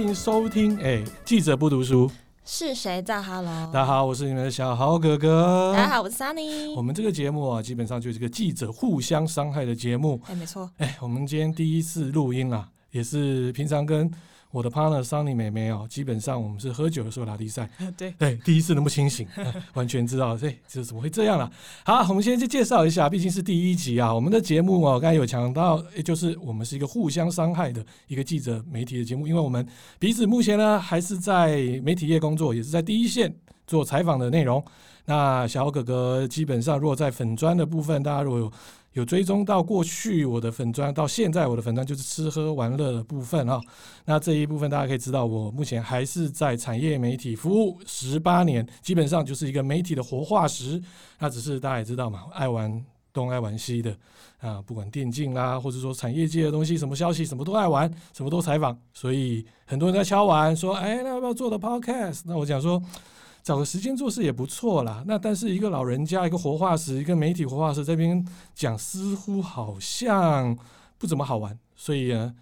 欢迎收听。哎，记者不读书是谁在？Hello，大家好，我是你们的小豪哥哥。大家好，我是 Sunny。我们这个节目啊，基本上就是个记者互相伤害的节目。哎，没错。哎，我们今天第一次录音啊，也是平常跟。我的 partner Sunny 妹妹哦，基本上我们是喝酒的时候拉力赛，对对，第一次那么清醒，完全知道，对，这怎么会这样了？好，我们先去介绍一下，毕竟是第一集啊，我们的节目哦，刚才有强调，也就是我们是一个互相伤害的一个记者媒体的节目，因为我们彼此目前呢还是在媒体业工作，也是在第一线做采访的内容。那小哥哥基本上，如果在粉砖的部分，大家如果有。有追踪到过去我的粉专，到现在我的粉专就是吃喝玩乐的部分啊。那这一部分大家可以知道，我目前还是在产业媒体服务十八年，基本上就是一个媒体的活化石。那只是大家也知道嘛，爱玩东爱玩西的啊，不管电竞啦，或者说产业界的东西，什么消息什么都爱玩，什么都采访。所以很多人在敲完说，哎，那要不要做的 podcast？那我讲说。找个时间做事也不错啦。那但是一个老人家，一个活化石，一个媒体活化石这边讲，似乎好像不怎么好玩。所以呢，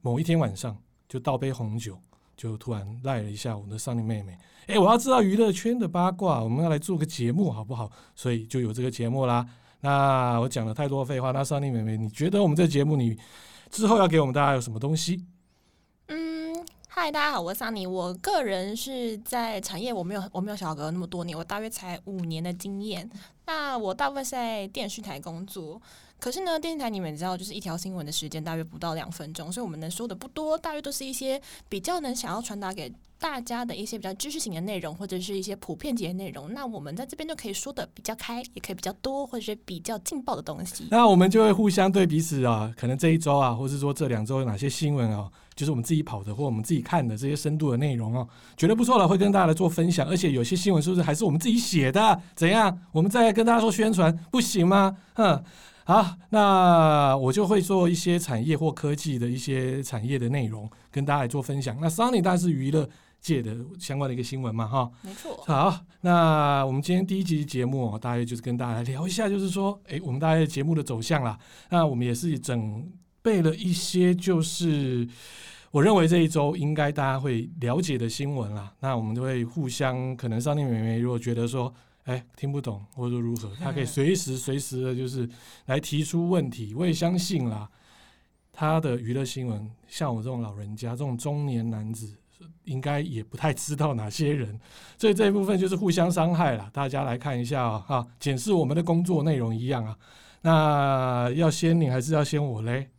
某一天晚上就倒杯红酒，就突然赖了一下我们的桑尼妹妹。哎，我要知道娱乐圈的八卦，我们要来做个节目好不好？所以就有这个节目啦。那我讲了太多废话，那桑尼妹妹，你觉得我们这节目你之后要给我们大家有什么东西？嗨，大家好，我是桑尼。我个人是在产业，我没有我没有小哥那么多年，我大约才五年的经验。那我大部分是在电视台工作，可是呢，电视台你们知道，就是一条新闻的时间大约不到两分钟，所以我们能说的不多，大约都是一些比较能想要传达给大家的一些比较知识型的内容，或者是一些普遍级的内容。那我们在这边就可以说的比较开，也可以比较多，或者是比较劲爆的东西。那我们就会互相对彼此啊，可能这一周啊，或是说这两周有哪些新闻啊，就是我们自己跑的或我们自己看的这些深度的内容哦、啊，觉得不错了，会跟大家来做分享。而且有些新闻是不是还是我们自己写的？怎样？我们再跟大家做宣传不行吗？哼，好，那我就会做一些产业或科技的一些产业的内容，跟大家来做分享。那 Sunny 当然是娱乐。界的相关的一个新闻嘛，哈，没错。好，那我们今天第一集节目，大概就是跟大家来聊一下，就是说，哎，我们大概节目的走向啦。那我们也是准备了一些，就是我认为这一周应该大家会了解的新闻啦。那我们就会互相，可能 Sunny 妹妹如果觉得说，哎，听不懂或者说如何，他可以随时随时的，就是来提出问题。我也相信啦，他的娱乐新闻，像我这种老人家，这种中年男子。应该也不太知道哪些人，所以这一部分就是互相伤害了。大家来看一下啊，哈，检视我们的工作内容一样啊。那要先你还是要先我嘞？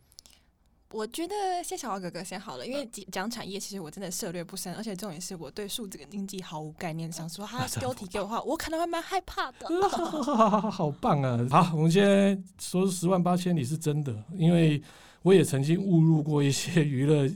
我觉得先小豪哥哥先好了，因为讲产业其实我真的涉猎不深，而且重点是我对数字跟经济毫无概念。想说 他标题给我的话，我可能会蛮害怕的。好棒啊！好，我们先说十万八千里是真的，因为我也曾经误入过一些娱乐。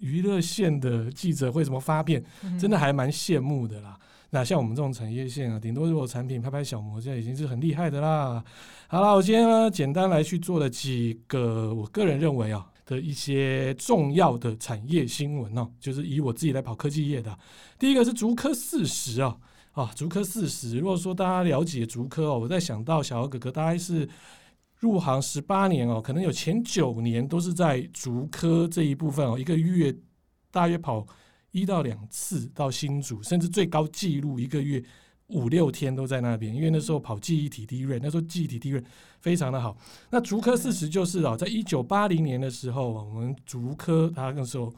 娱乐线的记者会怎么发片，真的还蛮羡慕的啦。那像我们这种产业线啊，顶多如果产品拍拍小模，这已经是很厉害的啦。好了，我今天呢，简单来去做了几个我个人认为啊的一些重要的产业新闻哦，就是以我自己来跑科技业的。第一个是竹科四十啊，啊，竹科四十。如果说大家了解竹科哦，我在想到小豪哥哥大概是。入行十八年哦，可能有前九年都是在竹科这一部分哦，一个月大约跑一到两次到新竹，甚至最高纪录一个月五六天都在那边，因为那时候跑记忆体 DRAM，那时候记忆体 DRAM 非常的好。那竹科四十就是啊，在一九八零年的时候，我们竹科它那时候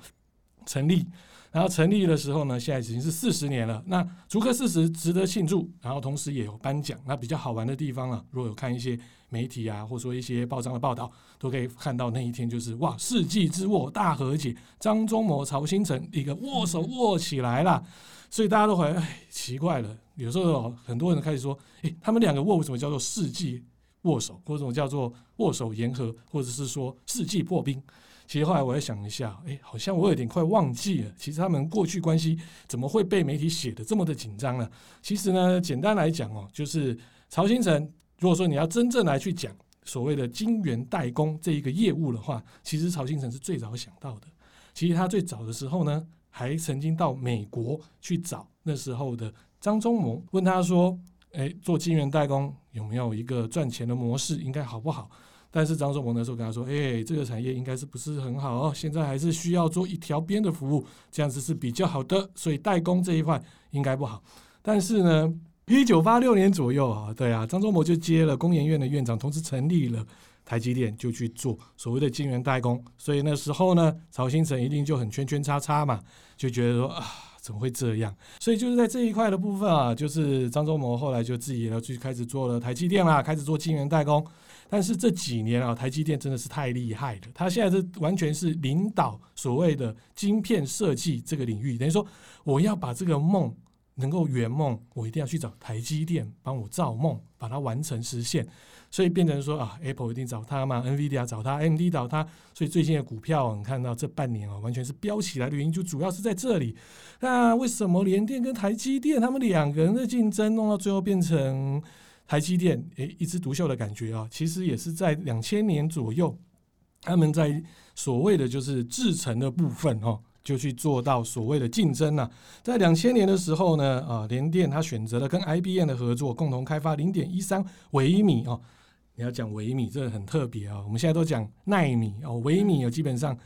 成立。然后成立的时候呢，现在已经是四十年了。那竹科四十值得庆祝，然后同时也有颁奖。那比较好玩的地方啊，如果有看一些媒体啊，或者说一些报章的报道，都可以看到那一天就是哇，世纪之握大和解，张忠谋、曹新成一个握手握起来了。所以大家都会哎奇怪了，有时候很多人开始说，哎，他们两个握为什么叫做世纪握手，或者什么叫做握手言和，或者是说世纪破冰？其实后来我在想一下，哎，好像我有点快忘记了。其实他们过去关系怎么会被媒体写得这么的紧张呢？其实呢，简单来讲哦，就是曹新成，如果说你要真正来去讲所谓的晶圆代工这一个业务的话，其实曹兴诚是最早想到的。其实他最早的时候呢，还曾经到美国去找那时候的张忠谋，问他说：“哎，做晶圆代工有没有一个赚钱的模式？应该好不好？”但是张忠谋那时候跟他说：“哎、这个产业应该是不是很好哦？现在还是需要做一条边的服务，这样子是比较好的。所以代工这一块应该不好。但是呢，一九八六年左右啊，对啊，张忠谋就接了工研院的院长，同时成立了台积电，就去做所谓的晶圆代工。所以那时候呢，曹兴诚一定就很圈圈叉叉嘛，就觉得说啊。”怎么会这样？所以就是在这一块的部分啊，就是张忠谋后来就自己也要去开始做了台积电啦，开始做晶圆代工。但是这几年啊，台积电真的是太厉害了，他现在是完全是领导所谓的晶片设计这个领域，等于说我要把这个梦能够圆梦，我一定要去找台积电帮我造梦，把它完成实现。所以变成说啊，Apple 一定找他嘛，NVIDIA 找他，AMD 找他，所以最近的股票，你看到这半年啊，完全是飙起来的原因，就主要是在这里。那为什么联电跟台积电他们两个人的竞争弄到最后变成台积电诶一枝独秀的感觉啊？其实也是在两千年左右，他们在所谓的就是制程的部分哦，就去做到所谓的竞争呢。在两千年的时候呢，啊，联电他选择了跟 IBM 的合作，共同开发零点一三微米哦。你要讲微米，这个很特别啊、我们现在都讲奈米哦，微米哦，基本上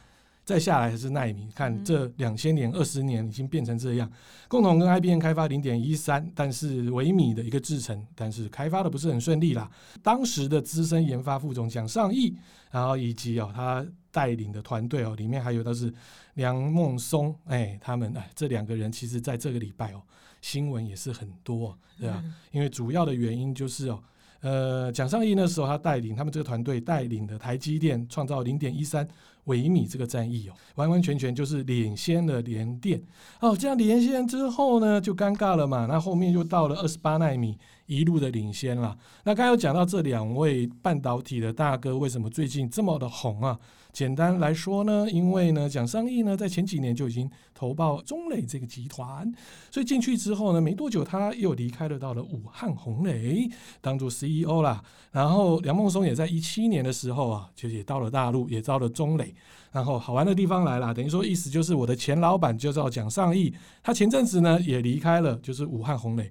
再下来还是奈米。看这两千年、二十年已经变成这样，共同跟 IBM 开发零点一三，但是微米的一个制程，但是开发的不是很顺利啦。当时的资深研发副总蒋尚义，然后以及哦他带领的团队哦，里面还有的是梁孟松，哎，他们哎这两个人，其实在这个礼拜哦，新闻也是很多，对吧？因为主要的原因就是哦。呃，蒋尚义那时候他带领他们这个团队带领的台积电创造零点一三微米这个战役哦，完完全全就是领先了联电哦。这样领先之后呢，就尴尬了嘛。那后面又到了二十八纳米，一路的领先了。那刚刚讲到这两位半导体的大哥为什么最近这么的红啊？简单来说呢，因为呢，蒋尚义呢在前几年就已经投报中磊这个集团，所以进去之后呢，没多久他又离开了，到了武汉红磊当做 CEO 啦。然后梁孟松也在一七年的时候啊，就也到了大陆，也到了中磊。然后好玩的地方来了，等于说意思就是我的前老板就叫蒋尚义，他前阵子呢也离开了，就是武汉红磊。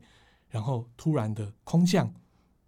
然后突然的空降，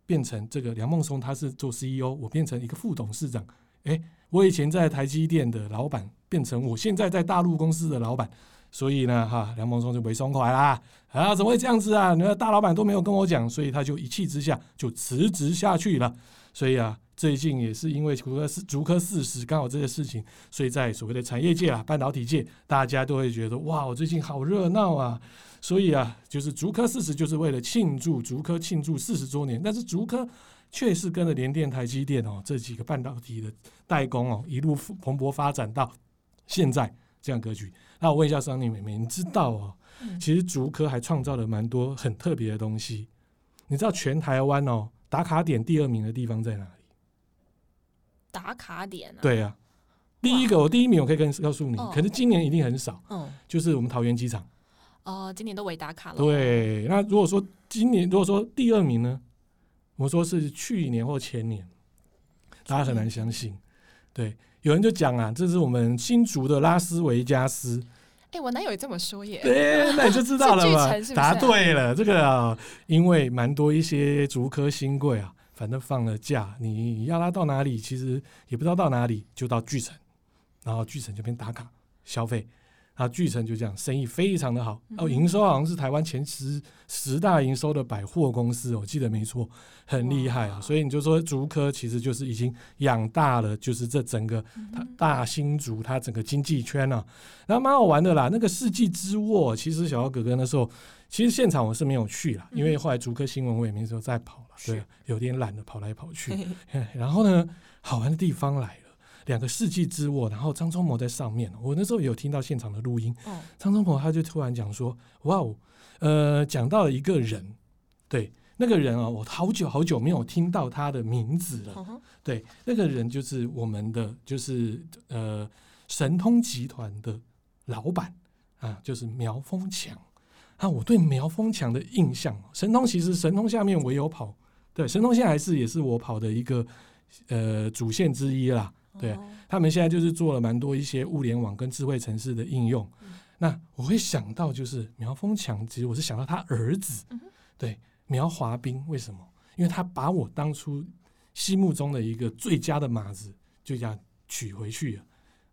变成这个梁孟松他是做 CEO，我变成一个副董事长，诶。我以前在台积电的老板，变成我现在在大陆公司的老板，所以呢，哈，梁孟松就没松快啦，啊，怎么会这样子啊？你看大老板都没有跟我讲，所以他就一气之下就辞职下去了。所以啊，最近也是因为竹科四竹科四十刚好这个事情，所以在所谓的产业界啊，半导体界，大家都会觉得哇，我最近好热闹啊。所以啊，就是竹科四十就是为了庆祝竹科庆祝四十周年，但是竹科。确实跟着联电、台积电哦这几个半导体的代工哦一路蓬勃发展到现在这样格局。那我问一下桑尼妹妹，你知道哦？其实竹科还创造了蛮多很特别的东西。你知道全台湾哦打卡点第二名的地方在哪里？打卡点啊？对啊，第一个我第一名我可以跟告诉你，可是今年一定很少。嗯，就是我们桃园机场。哦，今年都未打卡了。对，那如果说今年如果说第二名呢？我说是去年或前年，大家很难相信。对，有人就讲啊，这是我们新竹的拉斯维加斯。哎、欸，我哪有这么说耶？对，那你就知道了嘛。答对了，这个啊，因为蛮多一些竹科新贵啊，反正放了假，你要拉到哪里，其实也不知道到哪里，就到巨城，然后巨城这边打卡消费。啊，巨城就这样，生意非常的好哦，营收好像是台湾前十十大营收的百货公司，我记得没错，很厉害啊。所以你就说竹科其实就是已经养大了，就是这整个大新竹它整个经济圈啊，然后蛮好玩的啦。那个世纪之握，其实小姚哥哥那时候，其实现场我是没有去啦，因为后来竹科新闻我也没时候再跑了，对，有点懒得跑来跑去。然后呢，好玩的地方来了。两个世纪之握，然后张忠谋在上面。我那时候有听到现场的录音，张忠谋他就突然讲说：“哇哦，呃，讲到了一个人，对，那个人啊，我好久好久没有听到他的名字了。对，那个人就是我们的，就是呃，神通集团的老板啊，就是苗丰强啊。我对苗丰强的印象，神通其实神通下面我有跑，对，神通现在还是也是我跑的一个呃主线之一啦。”对，他们现在就是做了蛮多一些物联网跟智慧城市的应用。嗯、那我会想到就是苗峰强，其实我是想到他儿子，嗯、对苗华斌，为什么？因为他把我当初心目中的一个最佳的马子就这样娶回去了，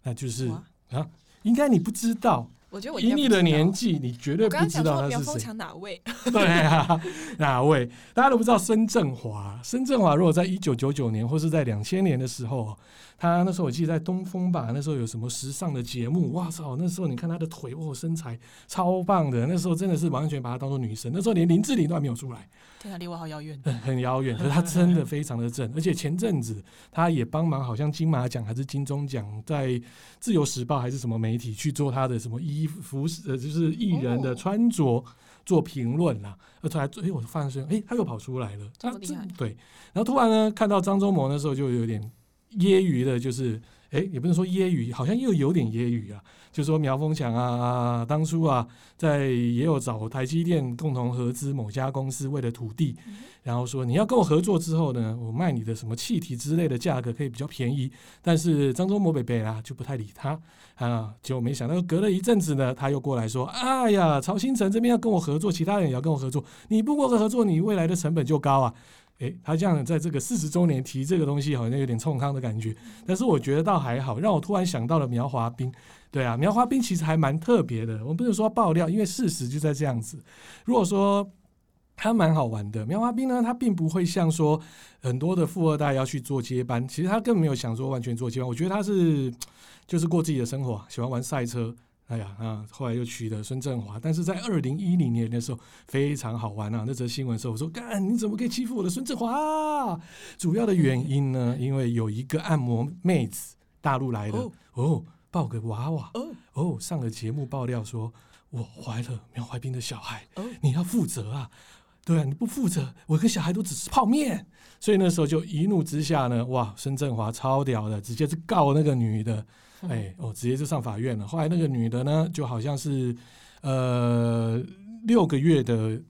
那就是啊，应该你不知道。我觉得我以你的年纪，你绝对不知道他是谁。苗丰强哪位？对啊，哪位？大家都不知道孙振华。孙振华如果在一九九九年或是在两千年的时候，他那时候我记得在东风吧，那时候有什么时尚的节目，哇操！那时候你看他的腿，哦，身材超棒的。那时候真的是完全把他当做女神。那时候连林志玲都还没有出来。对啊，离我好遥远。很遥远，可是他真的非常的正，而且前阵子他也帮忙，好像金马奖还是金钟奖，在自由时报还是什么媒体去做他的什么衣服呃，就是艺人的穿着做评论啦。而突然，哎，我发现，哎，他又跑出来了，这么厉害。对，然后突然呢，看到张忠谋那时候就有点揶揄的，就是，哎，也不能说揶揄，好像又有点揶揄啊。就说苗丰强啊，当初啊，在也有找台积电共同合资某家公司，为了土地，然后说你要跟我合作之后呢，我卖你的什么气体之类的价格可以比较便宜。但是张忠谋北北啊就不太理他啊，结果没想到隔了一阵子呢，他又过来说，哎呀，曹新成这边要跟我合作，其他人也要跟我合作，你不跟我合作，你未来的成本就高啊。诶，他这样在这个四十周年提这个东西，好像有点冲康的感觉，但是我觉得倒还好，让我突然想到了苗华彬。对啊，苗华彬其实还蛮特别的。我们不是说爆料，因为事实就在这样子。如果说他蛮好玩的，苗华彬呢，他并不会像说很多的富二代要去做接班，其实他根本没有想说完全做接班。我觉得他是就是过自己的生活，喜欢玩赛车。哎呀啊，后来又娶了孙振华，但是在二零一零年的时候非常好玩啊。那则新闻的时候，我说干你怎么可以欺负我的孙振华？主要的原因呢，因为有一个按摩妹子大陆来的哦。哦抱个娃娃哦哦，上了节目爆料说，我怀了苗怀斌的小孩，你要负责啊！对啊，你不负责，我跟小孩都只吃泡面。所以那时候就一怒之下呢，哇，孙振华超屌的，直接是告那个女的，哎哦，直接就上法院了。后来那个女的呢，就好像是呃六个月的，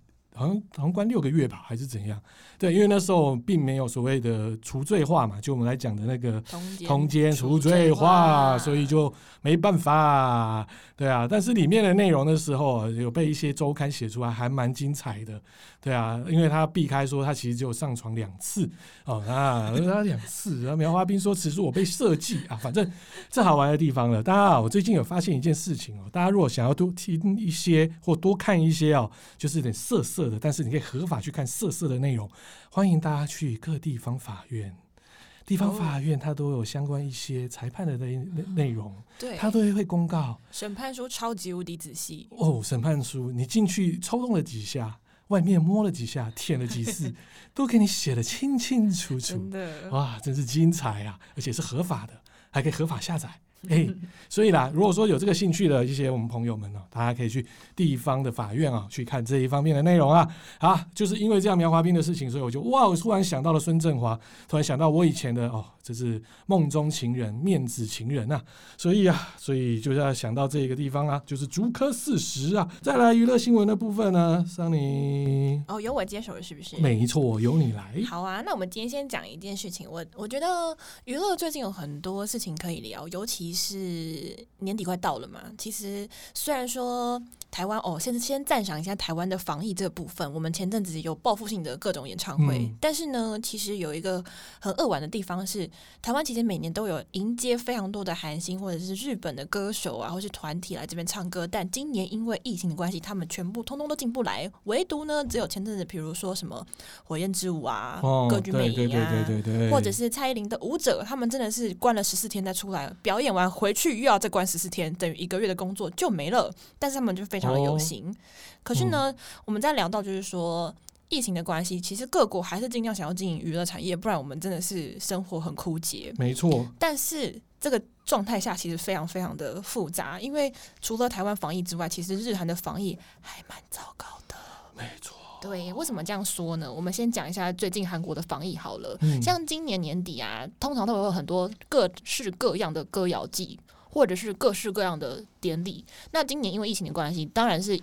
好像好像关六个月吧，还是怎样？对，因为那时候并没有所谓的除罪化嘛，就我们来讲的那个通奸除罪化，所以就没办法。对啊，但是里面的内容的时候有被一些周刊写出来，还蛮精彩的。对啊，因为他避开说他其实只有上床两次哦啊，他两次。然后苗华彬说此处我被设计啊，反正这好玩的地方了。大家我最近有发现一件事情哦，大家如果想要多听一些或多看一些哦，就是有点色色的，但是你可以合法去看色色的内容。欢迎大家去各地方法院，地方法院它都有相关一些裁判的内内容，对，它都会会公告。审判书超级无敌仔细哦，审判书你进去抽动了几下，外面摸了几下，舔了几次，都给你写的清清楚楚，真的哇，真是精彩啊！而且是合法的，还可以合法下载。哎、所以啦，如果说有这个兴趣的一些我们朋友们呢，大家可以去地方的法院啊，去看这一方面的内容啊。啊，就是因为这样苗华斌的事情，所以我就哇，我突然想到了孙振华，突然想到我以前的哦。这是梦中情人、面子情人呐、啊，所以啊，所以就是要想到这个地方啊，就是竹科四十啊。再来娱乐新闻的部分呢，桑尼哦，由我接手了是不是？没错，由你来。好啊，那我们今天先讲一件事情。我我觉得娱乐最近有很多事情可以聊，尤其是年底快到了嘛。其实虽然说。台湾哦，先先赞赏一下台湾的防疫这部分。我们前阵子有报复性的各种演唱会，嗯、但是呢，其实有一个很扼腕的地方是，台湾其实每年都有迎接非常多的韩星或者是日本的歌手啊，或是团体来这边唱歌。但今年因为疫情的关系，他们全部通通都进不来，唯独呢，只有前阵子，比如说什么火焰之舞啊、哦、歌剧魅影啊，或者是蔡依林的舞者，他们真的是关了十四天再出来表演完回去，又要再关十四天，等于一个月的工作就没了。但是他们就非常。游行，哦、可是呢，嗯、我们在聊到就是说疫情的关系，其实各国还是尽量想要经营娱乐产业，不然我们真的是生活很枯竭。没错，但是这个状态下其实非常非常的复杂，因为除了台湾防疫之外，其实日韩的防疫还蛮糟糕的。没错，对，为什么这样说呢？我们先讲一下最近韩国的防疫好了。嗯、像今年年底啊，通常都会有很多各式各样的歌谣祭。或者是各式各样的典礼。那今年因为疫情的关系，当然是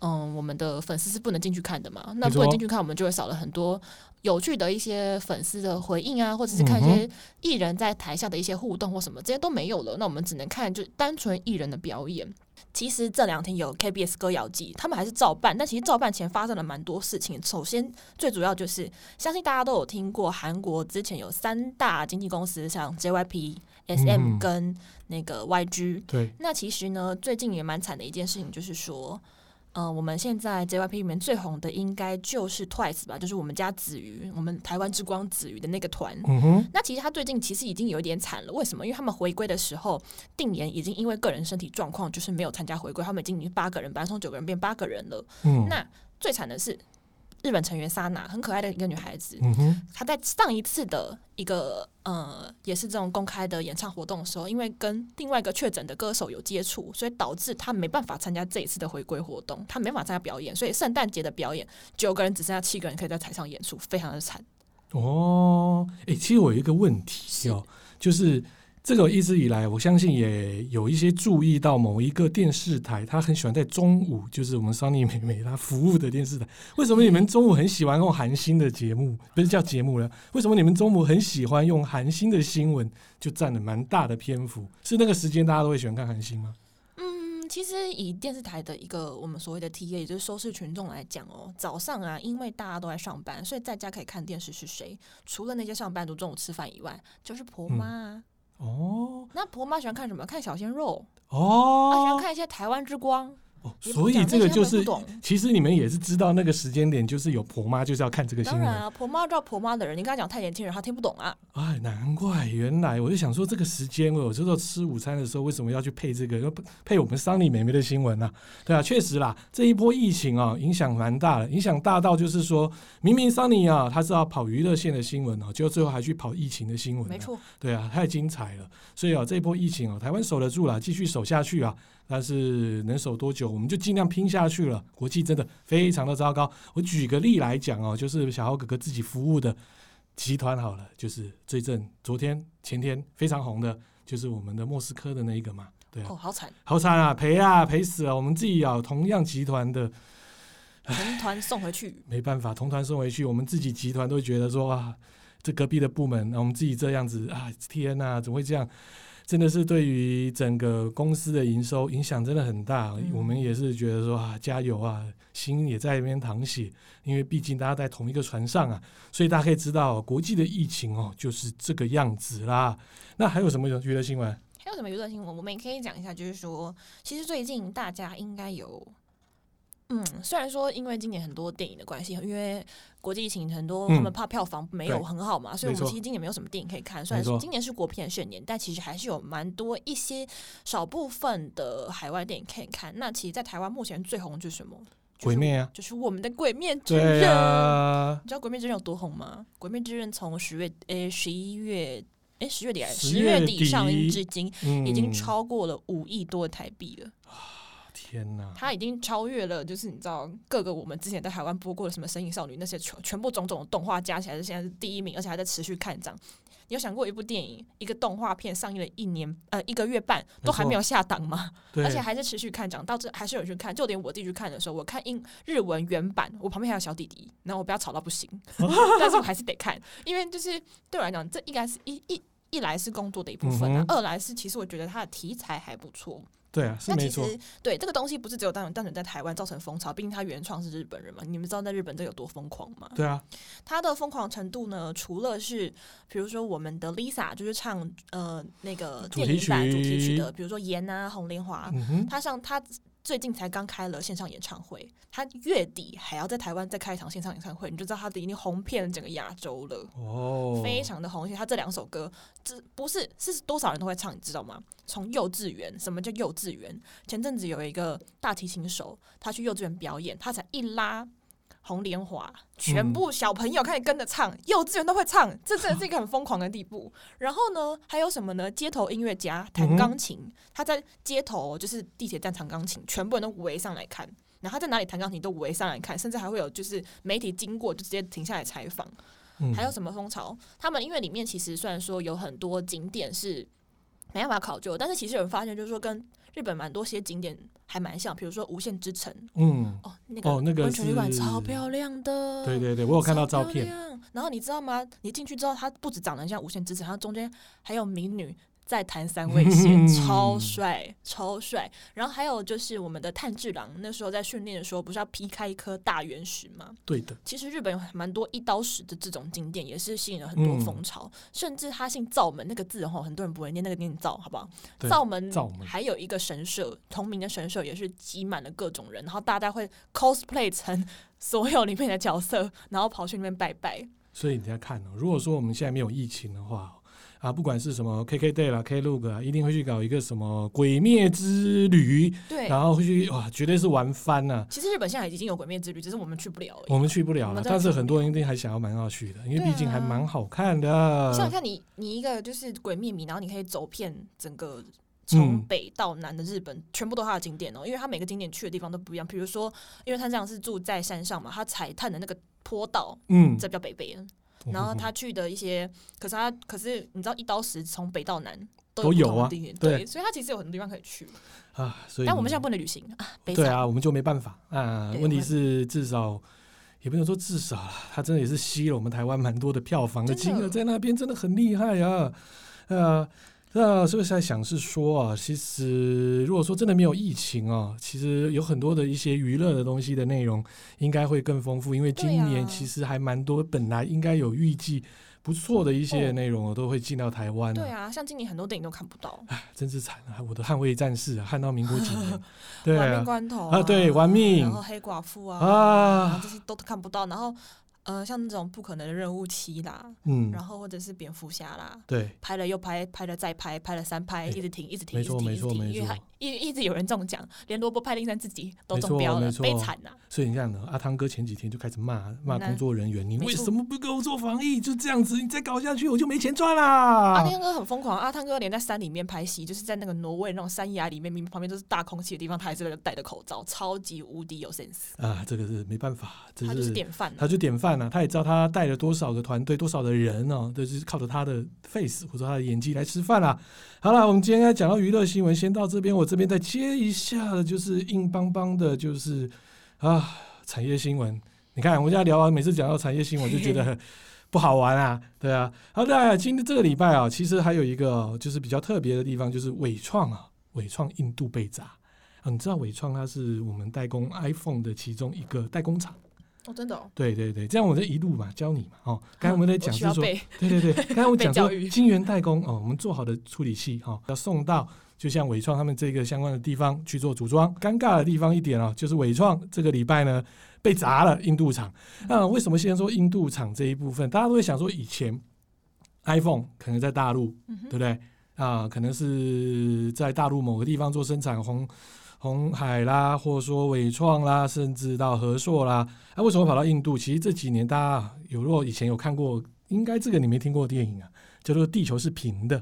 嗯，我们的粉丝是不能进去看的嘛。那不能进去看，我们就会少了很多有趣的一些粉丝的回应啊，或者是看一些艺人在台下的一些互动或什么，这些都没有了。那我们只能看就单纯艺人的表演。其实这两天有 KBS 歌谣季，他们还是照办，但其实照办前发生了蛮多事情。首先，最主要就是相信大家都有听过，韩国之前有三大经纪公司，像 JYP、SM 跟那个 YG。对。那其实呢，最近也蛮惨的一件事情，就是说。嗯、呃，我们现在 JYP 里面最红的应该就是 Twice 吧，就是我们家子瑜，我们台湾之光子瑜的那个团。嗯哼。那其实他最近其实已经有一点惨了，为什么？因为他们回归的时候，定妍已经因为个人身体状况，就是没有参加回归，他们已经八个人，本来从九个人变八个人了。嗯。那最惨的是。日本成员莎娜很可爱的一个女孩子，嗯、哼她在上一次的一个呃，也是这种公开的演唱活动的时候，因为跟另外一个确诊的歌手有接触，所以导致她没办法参加这一次的回归活动，她没办法参加表演，所以圣诞节的表演九个人只剩下七个人可以在台上演出，非常的惨。哦，哎、欸，其实我有一个问题哦，就是。这个一直以来，我相信也有一些注意到某一个电视台，他很喜欢在中午，就是我们 Sunny 妹妹她服务的电视台。为什么你们中午很喜欢用韩星的节目？不是叫节目了？为什么你们中午很喜欢用韩星的新闻？就占了蛮大的篇幅。是那个时间大家都会喜欢看韩星吗？嗯，其实以电视台的一个我们所谓的 TA，也就是收视群众来讲哦，早上啊，因为大家都在上班，所以在家可以看电视是谁？除了那些上班族中午吃饭以外，就是婆妈啊。哦，那婆妈喜欢看什么？看小鲜肉哦，喜欢看一些台湾之光。哦，所以这个就是，其实你们也是知道那个时间点，就是有婆妈就是要看这个新闻。当然啊，婆妈知道婆妈的人，你跟他讲太年轻人，他听不懂啊。哎，难怪，原来我就想说，这个时间我有时候吃午餐的时候，为什么要去配这个？要配我们 Sunny 妹妹的新闻呢？对啊，确实啦，这一波疫情啊，影响蛮大的，影响大到就是说，明明 Sunny 啊，他是要跑娱乐线的新闻哦，结果最后还去跑疫情的新闻。没错，对啊，太精彩了。所以啊，这一波疫情啊，台湾守得住了，继续守下去啊。但是能守多久，我们就尽量拼下去了。国际真的非常的糟糕。我举个例来讲哦，就是小豪哥哥自己服务的集团好了，就是最近昨天前天非常红的，就是我们的莫斯科的那一个嘛，对啊，哦，好惨，好惨啊，赔啊，赔死了。我们自己啊，同样集团的同团送回去，没办法，同团送回去，我们自己集团都觉得说啊，这隔壁的部门，我们自己这样子啊，天哪，怎么会这样？真的是对于整个公司的营收影响真的很大，嗯、我们也是觉得说啊，加油啊，心也在那边淌血，因为毕竟大家在同一个船上啊，所以大家可以知道国际的疫情哦就是这个样子啦。那还有什么娱乐新闻？还有什么娱乐新闻？我们也可以讲一下，就是说，其实最近大家应该有。嗯，虽然说因为今年很多电影的关系，因为国际疫情很多，他们怕票房没有很好嘛，嗯、所以我们其实今年没有什么电影可以看。虽然说今年是国片盛年，但其实还是有蛮多一些少部分的海外电影可以看。那其实，在台湾目前最红就是什么？鬼灭啊，就是我们的《鬼灭之刃》啊。你知道《鬼灭之刃》有多红吗？《鬼灭之刃》从十月诶十一月诶十月底十月底上映至今，已经超过了五亿多的台币了。天呐，他已经超越了，就是你知道各个我们之前在台湾播过的什么《神隐少女》那些全全部种种的动画加起来是现在是第一名，而且还在持续看涨。你有想过一部电影一个动画片上映了一年呃一个月半都还没有下档吗？而且还是持续看涨，到这还是有人去看。就连我自己去看的时候，我看英日文原版，我旁边还有小弟弟，然后我不要吵到不行，但是我还是得看，因为就是对我来讲，这应该是一一一来是工作的一部分啊，嗯、二来是其实我觉得它的题材还不错。对啊，是没错。对这个东西不是只有单纯单纯在台湾造成风潮，毕竟它原创是日本人嘛。你们知道在日本这有多疯狂吗？对啊，它的疯狂程度呢，除了是比如说我们的 Lisa 就是唱呃那个电影版主题曲的，比如说言啊红莲华，他上他。最近才刚开了线上演唱会，他月底还要在台湾再开一场线上演唱会，你就知道他的已经红遍了整个亚洲了，哦，非常的红。而且他这两首歌，这不是是多少人都会唱，你知道吗？从幼稚园，什么叫幼稚园？前阵子有一个大提琴手，他去幼稚园表演，他才一拉。红莲华，全部小朋友开始跟着唱，嗯、幼稚园都会唱，这真的是一个很疯狂的地步。然后呢，还有什么呢？街头音乐家弹钢琴，嗯、他在街头就是地铁站弹钢琴，全部人都围上来看。然后他在哪里弹钢琴都围上来看，甚至还会有就是媒体经过就直接停下来采访。嗯、还有什么风潮？他们因为里面其实虽然说有很多景点是。没办法考究。但是其实有人发现，就是说跟日本蛮多些景点还蛮像，比如说无限之城，嗯，哦，那个哦那个温泉旅馆超漂亮的，对对对，我有看到照片。然后你知道吗？你进去之后，它不止长得像无限之城，它中间还有民女。在弹三味线，超帅，超帅。然后还有就是我们的炭治郎，那时候在训练的时候，不是要劈开一颗大原石吗？对的。其实日本有蛮多一刀石的这种景点，也是吸引了很多风潮。嗯、甚至他姓灶门那个字吼，很多人不会念那个念灶，好不好？灶门，灶门还有一个神社，同名的神社也是挤满了各种人，然后大家会 cosplay 成所有里面的角色，然后跑去那边拜拜。所以你在看哦，如果说我们现在没有疫情的话。啊，不管是什么 KKday 啦，Klook 啊，一定会去搞一个什么鬼灭之旅，对，然后会去哇，绝对是玩翻呐、啊。其实日本现在已经有鬼灭之旅，只是我们去不了。我们去不了了，但是很多人一定还想要蛮要去的，因为毕竟还蛮好看的。啊、像像你，你一个就是鬼灭迷，然后你可以走遍整个从北到南的日本，嗯、全部都是它的景点哦，因为它每个景点去的地方都不一样。比如说，因为他这样是住在山上嘛，他踩炭的那个坡道，嗯，这比较北边。然后他去的一些，可是他可是你知道一刀石从北到南都有啊，对，对，所以他其实有很多地方可以去啊。所以，但我们现在不能旅行啊，对啊，我们就没办法啊。问题是至少也不能说至少，他真的也是吸了我们台湾蛮多的票房的金额，在那边真的很厉害啊，呃。那是不是在想是说啊，其实如果说真的没有疫情啊，其实有很多的一些娱乐的东西的内容应该会更丰富，因为今年其实还蛮多，本来应该有预计不错的一些内容都会进到台湾。对啊，像今年很多电影都看不到，哎，真是惨啊！我的《捍卫战士》啊，看到民国几年？对啊，玩命关头啊，对，玩命，然后黑寡妇啊，啊，这些都看不到，然后。呃，像那种不可能的任务七啦，嗯，然后或者是蝙蝠侠啦，对，拍了又拍，拍了再拍，拍了三拍，一直停，一直停，没错没错没错，因为还一一直有人中奖，连罗伯派丁森自己都中标了，悲惨呐！所以你看呢，阿汤哥前几天就开始骂骂工作人员，你为什么不给我做防疫？就这样子，你再搞下去，我就没钱赚啦！阿汤哥很疯狂，阿汤哥连在山里面拍戏，就是在那个挪威那种山崖里面，明明旁边都是大空气的地方，他还是戴着口罩，超级无敌有 sense 啊！这个是没办法，他就是典范，他就典范了，他也知道他。带了多少个团队，多少的人呢、哦？都、就是靠着他的 face 或者他的演技来吃饭啦。好了，我们今天要讲到娱乐新闻，先到这边。我这边再接一下的，就是硬邦邦的，就是啊，产业新闻。你看，我现在聊完，每次讲到产业新闻，就觉得 不好玩啊，对啊。好的，今天这个礼拜啊，其实还有一个就是比较特别的地方，就是伟创啊，伟创印度被砸啊。你知道伟创它是我们代工 iPhone 的其中一个代工厂。哦，真的哦，对对对，这样我就一路嘛教你嘛，哦，刚才我们在讲是说，对对对，刚才我 讲说晶圆代工哦，我们做好的处理器哈、哦，要送到就像伟创他们这个相关的地方去做组装。尴尬的地方一点啊、哦，就是伟创这个礼拜呢被砸了印度厂。那为什么先说印度厂这一部分？大家都会想说，以前 iPhone 可能在大陆，嗯、对不对？啊，可能是在大陆某个地方做生产红。鸿海啦，或者说伟创啦，甚至到和硕啦，那、啊、为什么跑到印度？其实这几年大家有如果以前有看过，应该这个你没听过的电影啊，叫做《地球是平的》。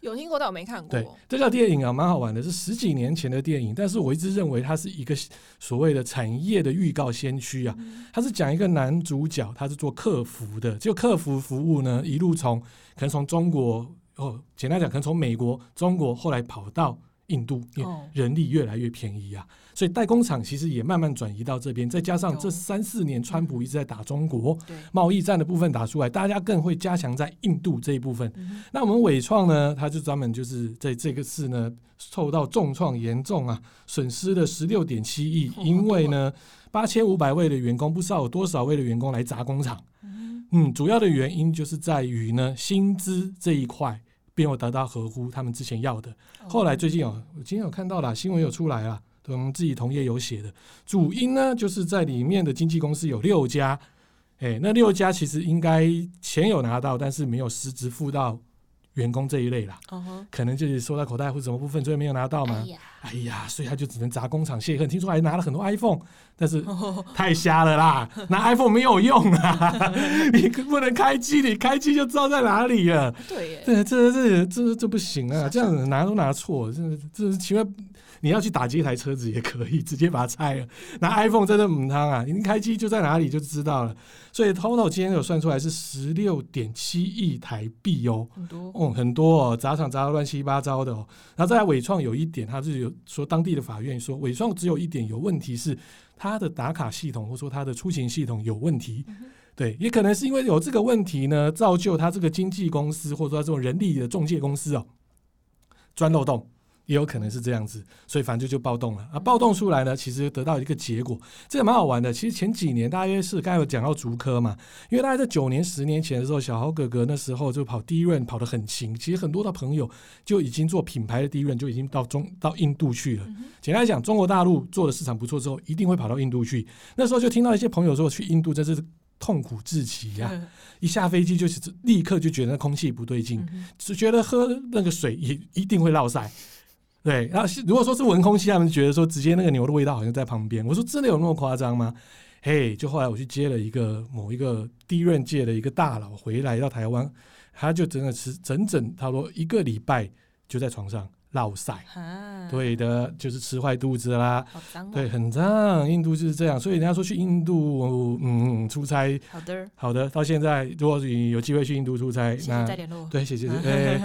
有听过，但我没看过。对，这个电影啊，蛮好玩的，是十几年前的电影，但是我一直认为它是一个所谓的产业的预告先驱啊。它是讲一个男主角，他是做客服的，就客服服务呢，一路从可能从中国哦，简单讲，可能从美国、中国后来跑到。印度人力越来越便宜啊，所以代工厂其实也慢慢转移到这边。再加上这三四年，川普一直在打中国，贸易战的部分打出来，大家更会加强在印度这一部分。那我们伟创呢，它就专门就是在这个事呢受到重创严重啊，损失了十六点七亿，因为呢八千五百位的员工，不知道有多少位的员工来砸工厂。嗯，主要的原因就是在于呢薪资这一块。并没有得到合乎他们之前要的。后来最近有，我今天有看到了新闻有出来了，对我们自己同业有写的。主因呢，就是在里面的经纪公司有六家，哎，那六家其实应该钱有拿到，但是没有实质付到。员工这一类啦，uh huh. 可能就是收到口袋或者什么部分，所以没有拿到嘛。哎呀，哎呀，所以他就只能砸工厂泄恨。听说还拿了很多 iPhone，但是 太瞎了啦，拿 iPhone 没有用啊，你不能开机，你开机就知道在哪里了。对耶，对，这这这这不行啊，这样子拿都拿错，这这奇怪。你要去打击一台车子也可以，直接把它拆了。拿 iPhone 真的母汤啊，你开机就在哪里就知道了。所以 Total 今天有算出来是十六点七亿台币哦，很多，哦，很多哦，砸场砸的乱七八糟的哦。然后再来纬创有一点，他是有说当地的法院说伟创只有一点有问题是他的打卡系统或者说他的出行系统有问题。嗯对，也可能是因为有这个问题呢，造就他这个经纪公司或者说这种人力的中介公司哦，钻漏洞，也有可能是这样子，所以反正就就暴动了啊！暴动出来呢，其实得到一个结果，这个蛮好玩的。其实前几年大约是刚才有讲到竹科嘛，因为大概在九年、十年前的时候，小豪哥哥那时候就跑第一轮跑得很勤，其实很多的朋友就已经做品牌的第一轮就已经到中到印度去了。简单来讲，中国大陆做的市场不错之后，一定会跑到印度去。那时候就听到一些朋友说，去印度真是。痛苦至极呀！一下飞机就是立刻就觉得那空气不对劲，只觉得喝那个水也一定会落塞。对，然后如果说是闻空气，他们觉得说直接那个牛的味道好像在旁边。我说真的有那么夸张吗？嘿，就后来我去接了一个某一个低润界的一个大佬回来到台湾，他就真的是整整差不多一个礼拜就在床上。落晒，对的，就是吃坏肚子啦。好脏，对，很脏。印度就是这样，所以人家说去印度，嗯，出差。好的，好的。到现在，如果你有机会去印度出差，那对，谢谢。哎，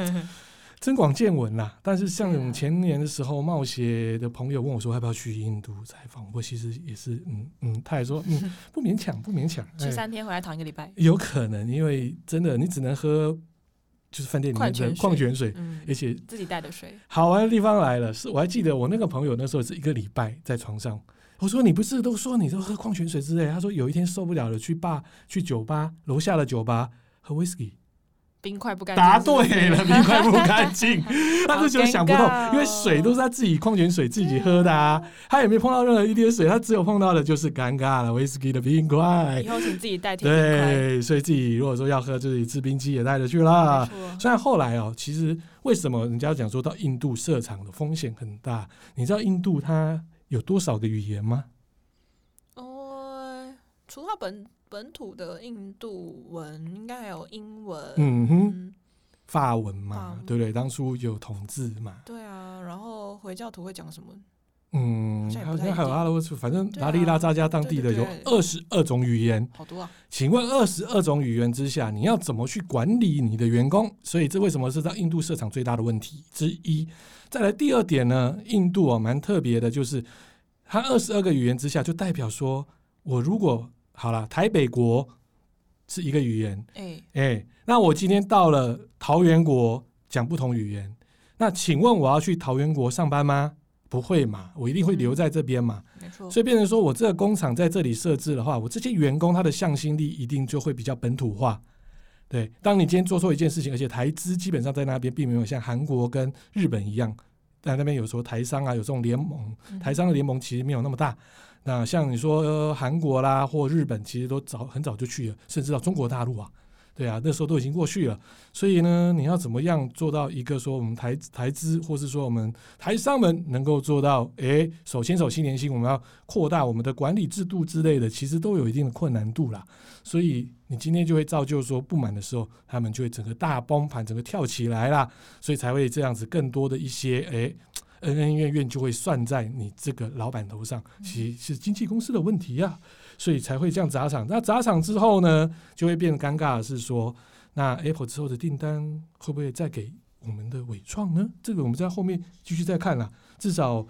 增广见闻啦。但是像前年的时候，冒险的朋友问我说，要不要去印度采访？我其实也是，嗯嗯，他也说，嗯，不勉强，不勉强。去三天回来躺一个礼拜，有可能，因为真的，你只能喝。就是饭店里面的矿泉水，嗯、而且自己带的水。好玩的地方来了，是我还记得我那个朋友那时候是一个礼拜在床上。我说你不是都说你都喝矿泉水之类？他说有一天受不了了，去吧去酒吧楼下的酒吧喝威士忌。冰块不干净。答对了，冰块不干净，他就觉得想不通，因为水都是他自己矿泉水自己喝的啊，他也没碰到任何一滴水，他只有碰到的就是尴尬了威士忌的冰块。以后请自己带。对，所以自己如果说要喝，自己制冰机也带着去啦。虽然后来哦，其实为什么人家讲说到印度设厂的风险很大？你知道印度它有多少个语言吗？哦，除了本。本土的印度文应该还有英文，嗯哼，法文嘛，对不对？当初有同治嘛，对啊。然后回教徒会讲什么？嗯，好像还有阿拉伯，反正拉里拉扎加当地的有二十二种语言，好多啊。请问二十二种语言之下，你要怎么去管理你的员工？所以这为什么是在印度市场最大的问题之一？再来第二点呢，印度啊蛮特别的，就是它二十二个语言之下，就代表说我如果好了，台北国是一个语言，哎、那我今天到了桃园国讲不同语言，那请问我要去桃园国上班吗？不会嘛，我一定会留在这边嘛，没错。所以变成说我这个工厂在这里设置的话，我这些员工他的向心力一定就会比较本土化。对，当你今天做错一件事情，而且台资基本上在那边并没有像韩国跟日本一样，在那边有时候台商啊有这种联盟，台商的联盟其实没有那么大。那像你说韩国啦或日本，其实都早很早就去了，甚至到中国大陆啊，对啊，那时候都已经过去了。所以呢，你要怎么样做到一个说我们台台资，或是说我们台商们能够做到，诶，手牵手心连心，我们要扩大我们的管理制度之类的，其实都有一定的困难度啦。所以你今天就会造就说不满的时候，他们就会整个大崩盘，整个跳起来啦，所以才会这样子更多的一些诶。恩恩怨怨就会算在你这个老板头上，其实是经纪公司的问题呀、啊，所以才会这样砸场。那砸场之后呢，就会变得尴尬的是说，那 Apple 之后的订单会不会再给我们的伟创呢？这个我们在后面继续再看啦。至少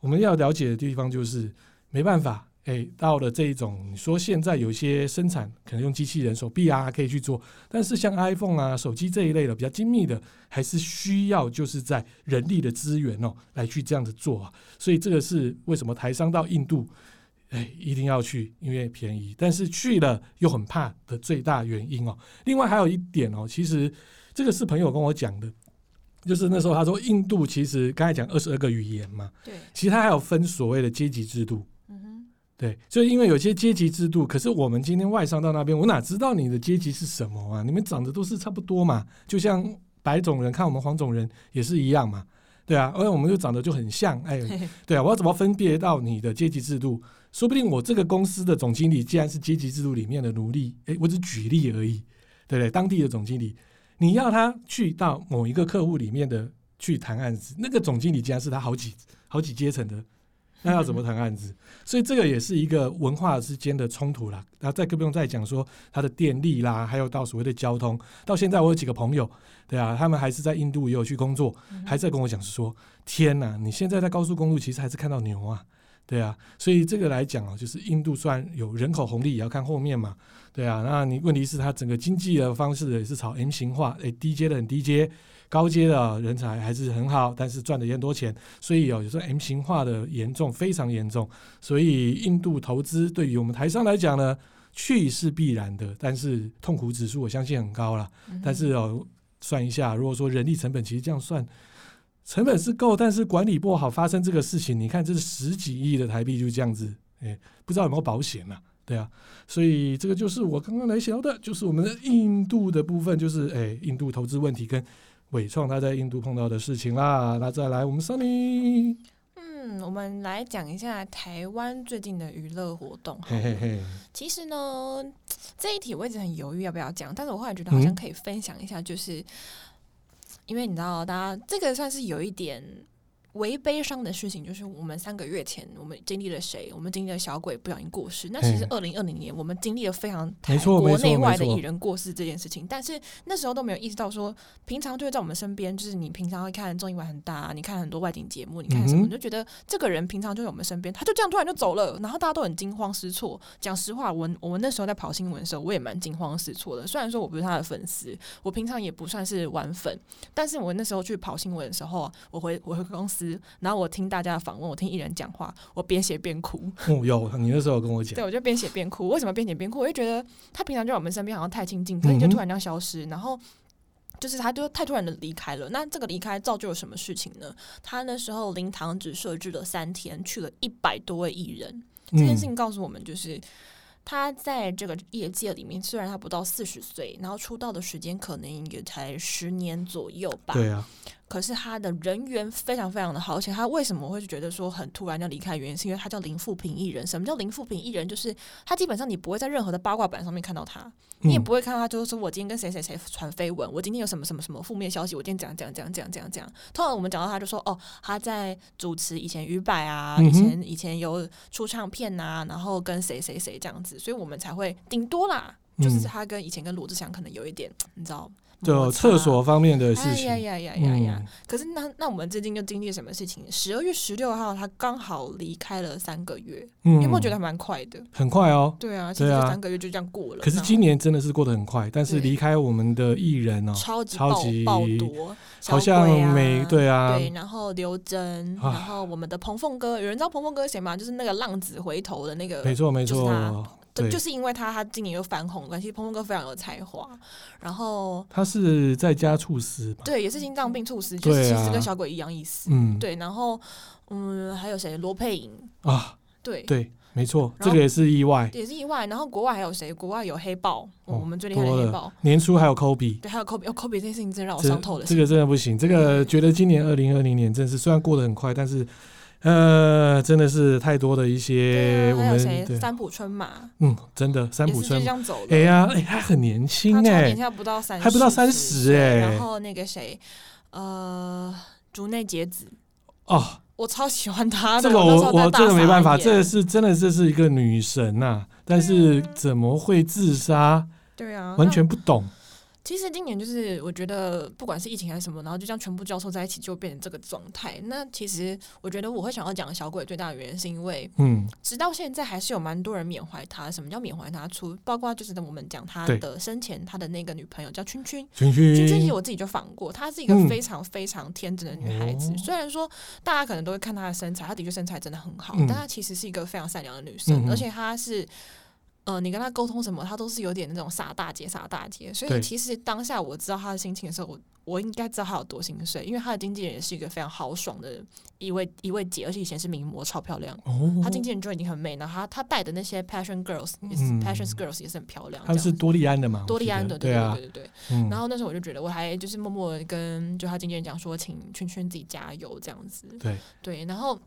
我们要了解的地方就是，没办法。诶、欸，到了这一种，你说现在有些生产可能用机器人手臂啊可以去做，但是像 iPhone 啊、手机这一类的比较精密的，还是需要就是在人力的资源哦来去这样子做啊。所以这个是为什么台商到印度，诶、欸，一定要去，因为便宜，但是去了又很怕的最大原因哦。另外还有一点哦，其实这个是朋友跟我讲的，就是那时候他说印度其实刚才讲二十二个语言嘛，对，其实它还有分所谓的阶级制度。对，所以因为有些阶级制度，可是我们今天外商到那边，我哪知道你的阶级是什么啊？你们长得都是差不多嘛，就像白种人看我们黄种人也是一样嘛，对啊，而且我们就长得就很像，哎，对啊，我要怎么分别到你的阶级制度？说不定我这个公司的总经理既然是阶级制度里面的奴隶，哎，我只举例而已，对不对？当地的总经理，你要他去到某一个客户里面的。去谈案子，那个总经理竟然是他好几好几阶层的，那要怎么谈案子？嗯、所以这个也是一个文化之间的冲突啦。然后再更不用再讲说它的电力啦，还有到所谓的交通。到现在我有几个朋友，对啊，他们还是在印度也有去工作，还在跟我讲说：天哪，你现在在高速公路其实还是看到牛啊。对啊，所以这个来讲啊，就是印度虽然有人口红利，也要看后面嘛。对啊，那你问题是它整个经济的方式也是朝 M 型化，诶，低阶的很低阶，高阶的人才还是很好，但是赚的也很多钱，所以有时候 M 型化的严重，非常严重。所以印度投资对于我们台商来讲呢，去是必然的，但是痛苦指数我相信很高了。嗯、但是哦，算一下，如果说人力成本其实这样算。成本是够，但是管理不好，发生这个事情，你看这是十几亿的台币就这样子，哎、欸，不知道有没有保险呢、啊？对啊，所以这个就是我刚刚来聊的，就是我们的印度的部分，就是哎、欸，印度投资问题跟纬创他在印度碰到的事情啦。那再来，我们 Sunny，嗯，我们来讲一下台湾最近的娱乐活动。嘿嘿嘿，其实呢，这一题我一直很犹豫要不要讲，但是我后来觉得好像可以分享一下，就是。嗯因为你知道，大家这个算是有一点。微悲伤的事情就是，我们三个月前我们经历了谁？我们经历了小鬼不小心过世。那其实二零二零年我们经历了非常台国内外的艺人过世这件事情，但是那时候都没有意识到说，平常就会在我们身边，就是你平常会看综艺玩很大，你看很多外景节目，你看什么，你就觉得这个人平常就在我们身边，他就这样突然就走了，然后大家都很惊慌失措。讲实话，我我们那时候在跑新闻的时候，我也蛮惊慌失措的。虽然说我不是他的粉丝，我平常也不算是玩粉，但是我那时候去跑新闻的时候，我回我回公司，然后我听。大家的访问，我听艺人讲话，我边写边哭。哦，有你那时候有跟我讲，对，我就边写边哭。为什么边写边哭？我就觉得他平常就在我们身边，好像太亲近，可是就突然这样消失，嗯、然后就是他就太突然的离开了。那这个离开造就了什么事情呢？他那时候灵堂只设置了三天，去了一百多位艺人。这件事情告诉我们，就是。他在这个业界里面，虽然他不到四十岁，然后出道的时间可能也才十年左右吧。对啊。可是他的人缘非常非常的好，而且他为什么会觉得说很突然要离开？原因是因为他叫林富平艺人。什么叫林富平艺人？就是他基本上你不会在任何的八卦版上面看到他，你也不会看到他就是说我今天跟谁谁谁传绯闻，我今天有什么什么什么负面消息，我今天讲讲讲讲讲讲。通常我们讲到他就说哦，他在主持以前于百啊，以前以前有出唱片啊，然后跟谁谁谁这样子，所以我们才会顶多啦，就是他跟以前跟罗志祥可能有一点，你知道。就厕所方面的事情，哎呀呀呀呀呀！可是那那我们最近又经历了什么事情？十二月十六号，他刚好离开了三个月，你有没有觉得还蛮快的？很快哦。对啊，其实三个月就这样过了。可是今年真的是过得很快，但是离开我们的艺人哦，超级超级爆多，好像每对啊。对，然后刘真，然后我们的彭凤哥，有人知道彭凤哥谁吗？就是那个浪子回头的那个，没错没错。对就是因为他，他今年又翻红的关系，鹏鹏哥非常有才华。然后他是在家猝死，对，也是心脏病猝死，就是其实跟小鬼一样意思。嗯，对。然后，嗯，还有谁？罗佩颖啊，对对，没错，这个也是意外，也是意外。然后国外还有谁？国外有黑豹，我们最厉害的黑豹。年初还有科比，对，还有科比。哦，科比这件事情真让我伤透了。这个真的不行，这个觉得今年二零二零年真是虽然过得很快，但是。呃，真的是太多的一些，我们对三浦春马，嗯，真的三浦春马。哎呀，哎，他很年轻哎，还不到三，还不到三十哎。然后那个谁，呃，竹内结子，哦，我超喜欢他。这个我我这个没办法，这个是真的，这是一个女神呐，但是怎么会自杀？对啊，完全不懂。其实今年就是我觉得不管是疫情还是什么，然后就这样全部交错在一起，就变成这个状态。那其实我觉得我会想要讲小鬼最大的原因，是因为嗯，直到现在还是有蛮多人缅怀他。什么叫缅怀他？除包括就是我们讲他的生前他的那个女朋友叫圈圈，圈圈，其实我自己就访过，她是一个非常非常天真的女孩子。虽然说大家可能都会看她的身材，她的确身材真的很好，但她其实是一个非常善良的女生，而且她是。呃，你跟他沟通什么，他都是有点那种傻大姐、傻大姐。所以其实当下我知道他的心情的时候，我我应该知道他有多心碎，因为他的经纪人也是一个非常豪爽的一位一位姐，而且以前是名模，超漂亮。哦，他经纪人就已经很美，然后他他带的那些 Passion Girls 也是、嗯、Passion Girls 也是很漂亮。他是多利安的嘛？多利安的，对对对对对。嗯、然后那时候我就觉得，我还就是默默跟就他经纪人讲说，请圈圈自己加油这样子。对对，然后。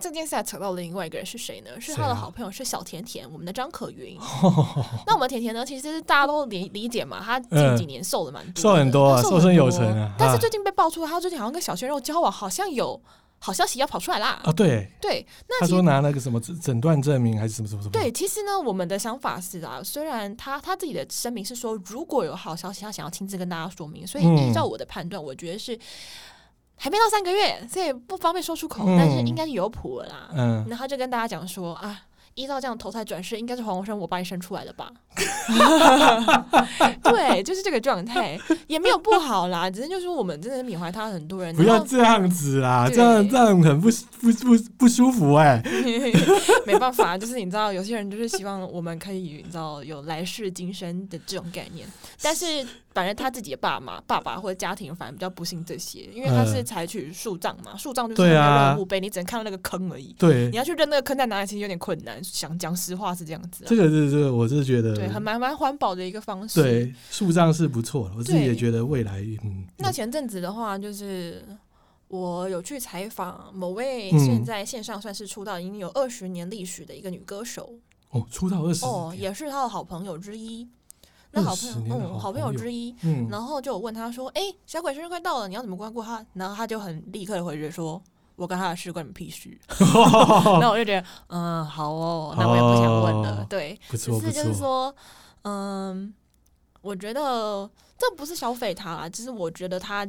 这件事还扯到了另外一个人是谁呢？是他的好朋友，是小甜甜，我们的张可云。那我们甜甜呢？其实大家都理理解嘛，他近几年瘦了蛮多，瘦很多啊，瘦身有成啊。但是最近被爆出，他最近好像跟小鲜肉交往，好像有。好消息要跑出来啦！啊，对对，那他说拿那个什么诊断证明还是什么什么什么？对，其实呢，我们的想法是啊，虽然他他自己的声明是说，如果有好消息，他想要亲自跟大家说明，所以依照我的判断，我觉得是还没到三个月，所以不方便说出口，嗯、但是应该是有谱了啦。嗯，然后就跟大家讲说啊。依照这样投胎转世，应该是黄鸿生我把你生出来的吧？对，就是这个状态，也没有不好啦，只是就是我们真的缅怀他很多人。不要这样子啦，这样这样很不不不不舒服哎、欸。没办法，就是你知道，有些人就是希望我们可以你知道有来世今生的这种概念，但是。反正他自己的爸妈、爸爸或者家庭，反而比较不信这些，因为他是采取树葬嘛，树葬就是没有任务碑，你只能看到那个坑而已。对，你要去认那个坑在哪里，其实有点困难。想讲实话是这样子。这个是这个，我是觉得对，很蛮蛮环保的一个方式。对，树葬是不错的，我自己也觉得未来嗯。那前阵子的话，就是我有去采访某位现在线上算是出道已经有二十年历史的一个女歌手。哦，出道二十哦，也是他的好朋友之一。那好朋友，嗯，好朋友之一，嗯，然后就问他说：“哎、欸，小鬼生日快到了，你要怎么关顾他？”然后他就很立刻的回绝说：“我跟他的事关你屁事。”那我就觉得，嗯，好哦，那我也不想问了。对，只是就是说，嗯，我觉得这不是消费他啦，只是我觉得他。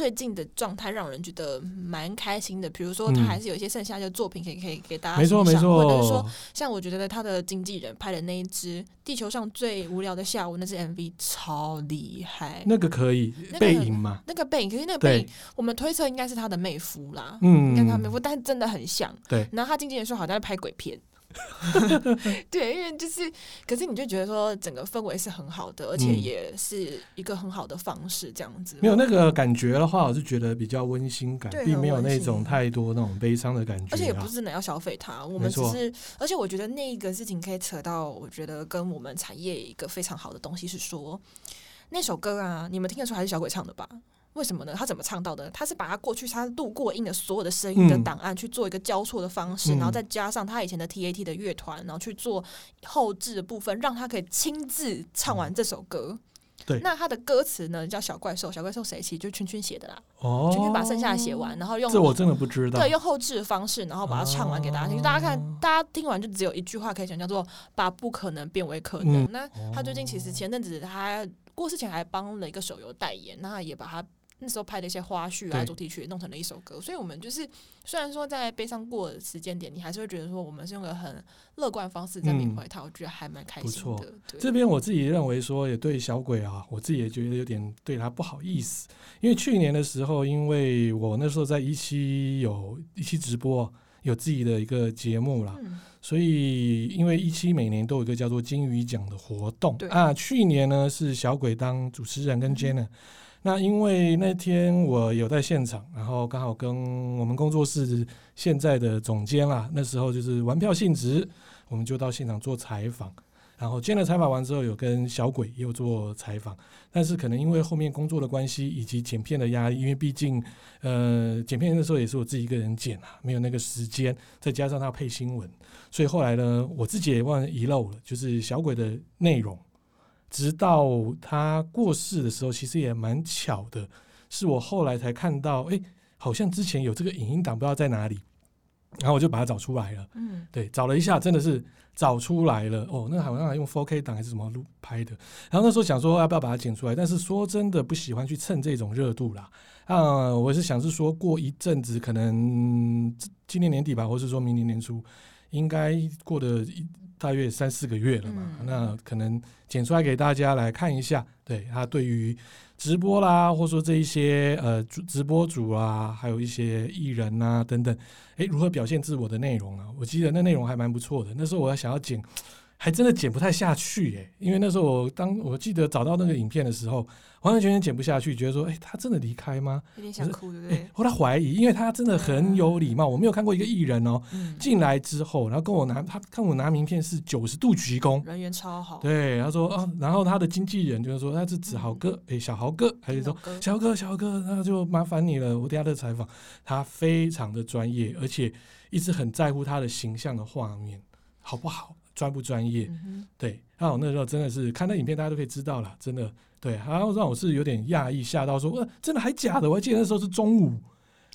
最近的状态让人觉得蛮开心的，比如说他还是有一些剩下的作品可以可以给大家欣赏，没错没错，或者是说像我觉得他的经纪人拍的那一支《地球上最无聊的下午》那支 MV 超厉害，那个可以背影吗？那个背影，可是那个背影我们推测应该是他的妹夫啦，嗯，应该他妹夫，但是真的很像。对，然后他经纪人说好像在拍鬼片。对，因为就是，可是你就觉得说整个氛围是很好的，而且也是一个很好的方式，这样子。没有那个感觉的话，我是觉得比较温馨感，并没有那种太多那种悲伤的感觉。而且也不是真的要消费它，我们只是，而且我觉得那一个事情可以扯到，我觉得跟我们产业一个非常好的东西是说，那首歌啊，你们听得出还是小鬼唱的吧？为什么呢？他怎么唱到的？他是把他过去他录过音的所有的声音的档案去做一个交错的方式，嗯、然后再加上他以前的 TAT 的乐团，然后去做后置的部分，让他可以亲自唱完这首歌。对，那他的歌词呢叫小怪兽，小怪兽谁？其实就圈圈写的啦。哦，圈圈把剩下的写完，然后用这我真的不知道。对，用后置的方式，然后把它唱完给大家听。哦、大家看，大家听完就只有一句话可以讲，叫做“把不可能变为可能”嗯。那他最近其实前阵子他过世前还帮了一个手游代言，那也把他。那时候拍的一些花絮啊，主题曲弄成了一首歌，所以我们就是虽然说在悲伤过的时间点，你还是会觉得说我们是用个很乐观方式在缅怀他，我觉得还蛮开心的。对，这边我自己认为说也对小鬼啊，我自己也觉得有点对他不好意思，因为去年的时候，因为我那时候在一期有一期直播，有自己的一个节目啦，所以因为一期每年都有一个叫做金鱼奖的活动啊，去年呢是小鬼当主持人跟 Jenna。那因为那天我有在现场，然后刚好跟我们工作室现在的总监啦，那时候就是玩票性质，我们就到现场做采访。然后今天的采访完之后，有跟小鬼也有做采访，但是可能因为后面工作的关系以及剪片的压力，因为毕竟呃剪片的时候也是我自己一个人剪啊，没有那个时间，再加上他配新闻，所以后来呢，我自己也忘遗漏了，就是小鬼的内容。直到他过世的时候，其实也蛮巧的，是我后来才看到，哎、欸，好像之前有这个影音档，不知道在哪里，然后我就把它找出来了。嗯，对，找了一下，真的是找出来了。哦，那好像还用 4K 档还是什么录拍的。然后那时候想说要不要把它剪出来，但是说真的不喜欢去蹭这种热度啦。啊，我是想是说过一阵子，可能今年年底吧，或是说明年年初，应该过的大约三四个月了嘛，嗯、那可能剪出来给大家来看一下。对，他对于直播啦，或者说这一些呃直播主啊，还有一些艺人啊等等，诶，如何表现自我的内容啊？我记得那内容还蛮不错的。那时候我要想要剪，还真的剪不太下去耶，因为那时候我当我记得找到那个影片的时候，完完全全剪不下去，觉得说，哎，他真的离开吗？有点想哭，对不对？后来怀疑，因为他真的很有礼貌。我没有看过一个艺人哦，进来之后，然后跟我拿他看我拿名片是九十度鞠躬，人缘超好。对，他说啊，然后他的经纪人就是说他是子豪哥，哎，小豪哥，还是说小豪哥，小豪哥，那就麻烦你了。我等下的采访，他非常的专业，而且一直很在乎他的形象的画面，好不好？专不专业？嗯、对，那我那时候真的是看那影片，大家都可以知道了，真的对。然后让我是有点讶异，吓到说，呃，真的还假的？我还记得那时候是中午，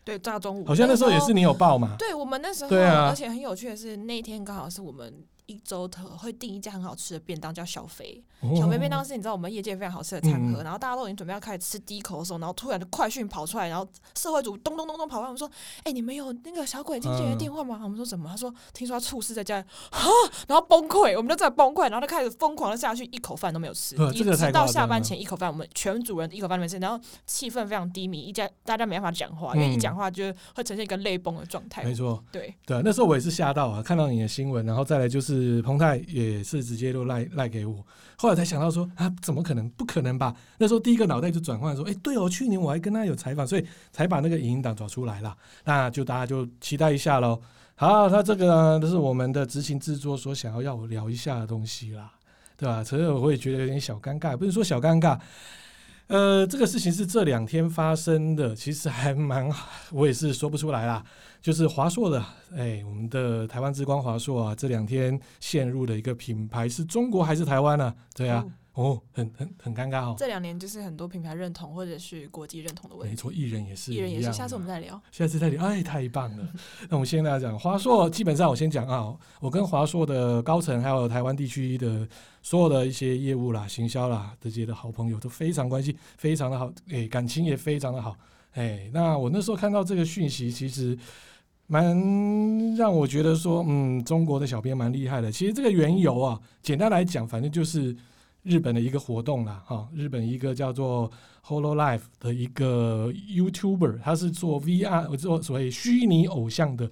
对，大中午，好像那时候也是你有报嘛？对，我们那时候，对啊，而且很有趣的是，那一天刚好是我们。一周特会订一家很好吃的便当，叫小肥。哦、小肥便当是你知道我们业界非常好吃的餐盒，嗯、然后大家都已经准备要开始吃第一口的时候，然后突然就快讯跑出来，然后社会组咚咚咚咚跑过来，我们说：“哎、欸，你们有那个小鬼经纪人的电话吗？”嗯、我们说：“怎么？”他说：“听说他猝死在家里。”哈，然后崩溃，我们就在崩溃，然后就开始疯狂的下去，一口饭都没有吃，一直到下班前一口饭，我们全组人一口饭都没吃，然后气氛非常低迷，一家大家没办法讲话，因为一讲话就会呈现一个泪崩的状态。没错，对对，那时候我也是吓到啊，看到你的新闻，然后再来就是是彭太。也是直接都赖赖给我，后来才想到说啊，怎么可能？不可能吧？那时候第一个脑袋就转换说，哎、对哦，去年我还跟他有采访，所以才把那个影音档找出来了。那就大家就期待一下喽。好，那这个呢，都是我们的执行制作所想要要我聊一下的东西啦，对吧？所以我会觉得有点小尴尬，不是说小尴尬。呃，这个事情是这两天发生的，其实还蛮，我也是说不出来啦。就是华硕的，哎，我们的台湾之光华硕啊，这两天陷入的一个品牌是中国还是台湾呢？对啊，哦，很很很尴尬哦。这两年就是很多品牌认同或者是国际认同的问题。没错，艺人也是，艺人也是。下次我们再聊。下次再聊，哎，太棒了。那我们现在来讲华硕，基本上我先讲啊，我跟华硕的高层还有台湾地区的所有的一些业务啦、行销啦这些的好朋友都非常关系，非常的好，哎，感情也非常的好。哎，那我那时候看到这个讯息，其实。蛮让我觉得说，嗯，中国的小编蛮厉害的。其实这个缘由啊，简单来讲，反正就是日本的一个活动啦，哈，日本一个叫做 Hololive 的一个 YouTuber，他是做 VR，做所谓虚拟偶像的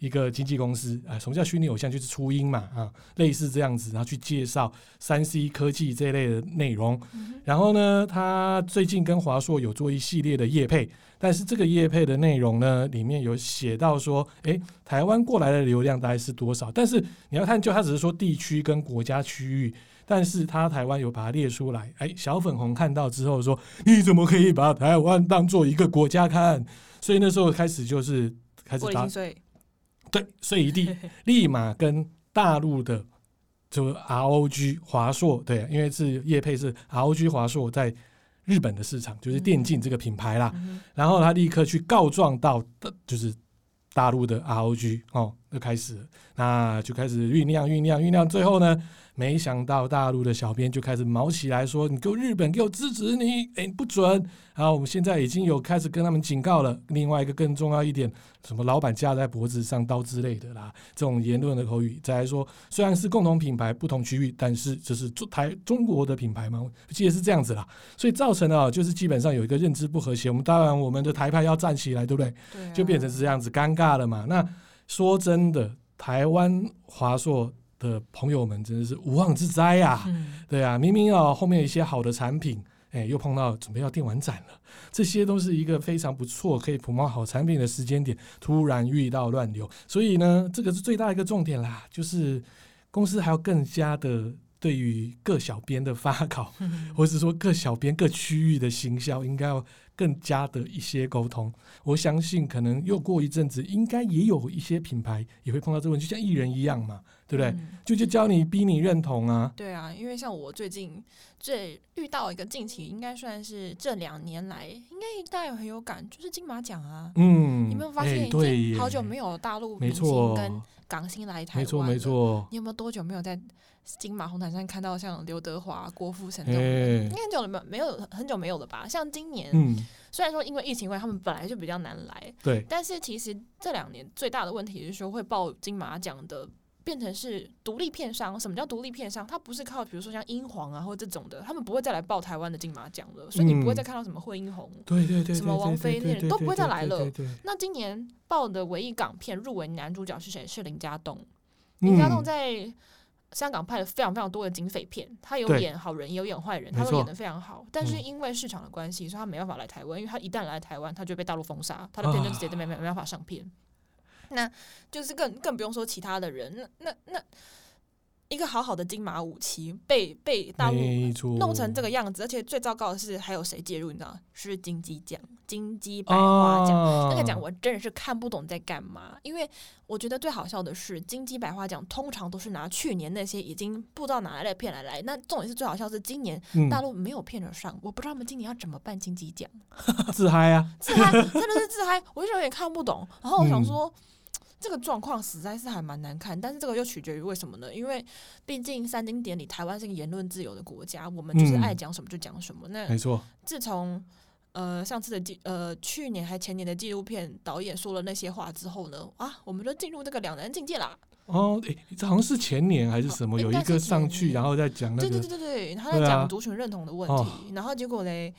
一个经纪公司。啊，什么叫虚拟偶像？就是初音嘛，啊，类似这样子，然后去介绍三 C 科技这一类的内容。然后呢，他最近跟华硕有做一系列的业配。但是这个业配的内容呢，里面有写到说，诶，台湾过来的流量大概是多少？但是你要看，就他只是说地区跟国家区域，但是他台湾有把它列出来。哎，小粉红看到之后说，你怎么可以把台湾当做一个国家看？所以那时候开始就是开始打，对，所以一定 立马跟大陆的就 ROG 华硕，对，因为是叶配是 ROG 华硕在。日本的市场就是电竞这个品牌啦，然后他立刻去告状到的，就是大陆的 ROG 哦，就开始，那就开始酝酿酝酿酝酿，最后呢？没想到大陆的小编就开始毛起来说：“你给我日本给我支持你，哎，不准！”然后我们现在已经有开始跟他们警告了。另外一个更重要一点，什么老板架在脖子上刀之类的啦，这种言论的口语。再来说，虽然是共同品牌、不同区域，但是这是中台中国的品牌嘛，我记得是这样子啦。所以造成了就是基本上有一个认知不和谐。我们当然我们的台派要站起来，对不对？对啊。就变成是这样子尴尬了嘛。那说真的，台湾华硕。的朋友们真的是无妄之灾呀、啊，嗯、对啊，明明啊后面一些好的产品，哎，又碰到准备要电玩展了，这些都是一个非常不错可以普卖好产品的时间点，突然遇到乱流，所以呢，这个是最大的一个重点啦，就是公司还要更加的对于各小编的发稿，嗯、或者是说各小编各区域的行销，应该要更加的一些沟通。我相信可能又过一阵子，应该也有一些品牌也会碰到这个问题，就像艺人一样嘛。对不对？嗯、就就教你逼你认同啊！对啊，因为像我最近最遇到一个近期，应该算是这两年来，应该大家有很有感，就是金马奖啊。嗯，你有没有发现已经好久没有大陆明星跟港星来台湾？没错，没错。你有没有多久没有在金马红毯上看到像刘德华、郭富城这种？应该很久了没有？没有很久没有了吧？像今年，嗯、虽然说因为疫情关系，他们本来就比较难来。对。但是其实这两年最大的问题是说会报金马奖的。变成是独立片商，什么叫独立片商？它不是靠，比如说像英皇啊或这种的，他们不会再来报台湾的金马奖了，所以你不会再看到什么惠英红，对对对，什么王菲那些人都不会再来了。那今年报的唯一港片入围男主角是谁？是林家栋。林家栋在香港拍了非常非常多的警匪片，他有演好人，也有演坏人，他都演的非常好。但是因为市场的关系，所以他没办法来台湾，因为他一旦来台湾，他就被大陆封杀，他的片就直接都没没没办法上片。那就是更更不用说其他的人，那那那。那一个好好的金马武器被被大陆弄成这个样子，而且最糟糕的是还有谁介入？你知道是金鸡奖、金鸡百花奖、啊、那个奖，我真的是看不懂在干嘛。因为我觉得最好笑的是，金鸡百花奖通常都是拿去年那些已经不知道哪来的片来来。那重点是最好笑是今年大陆没有片子上，嗯、我不知道他们今年要怎么办金鸡奖。自嗨啊！自嗨，真的是自嗨，我就有点看不懂。然后我想说。嗯这个状况实在是还蛮难看，但是这个又取决于为什么呢？因为毕竟三经典礼，台湾是个言论自由的国家，我们就是爱讲什么就讲什么。嗯、那没错。自从呃上次的纪呃去年还前年的纪录片导演说了那些话之后呢，啊，我们就进入这个两难境界啦。哦，诶，这好像是前年还是什么，有一个上去然后再讲那个，对对对对对，他在讲族群认同的问题，然后结果嘞，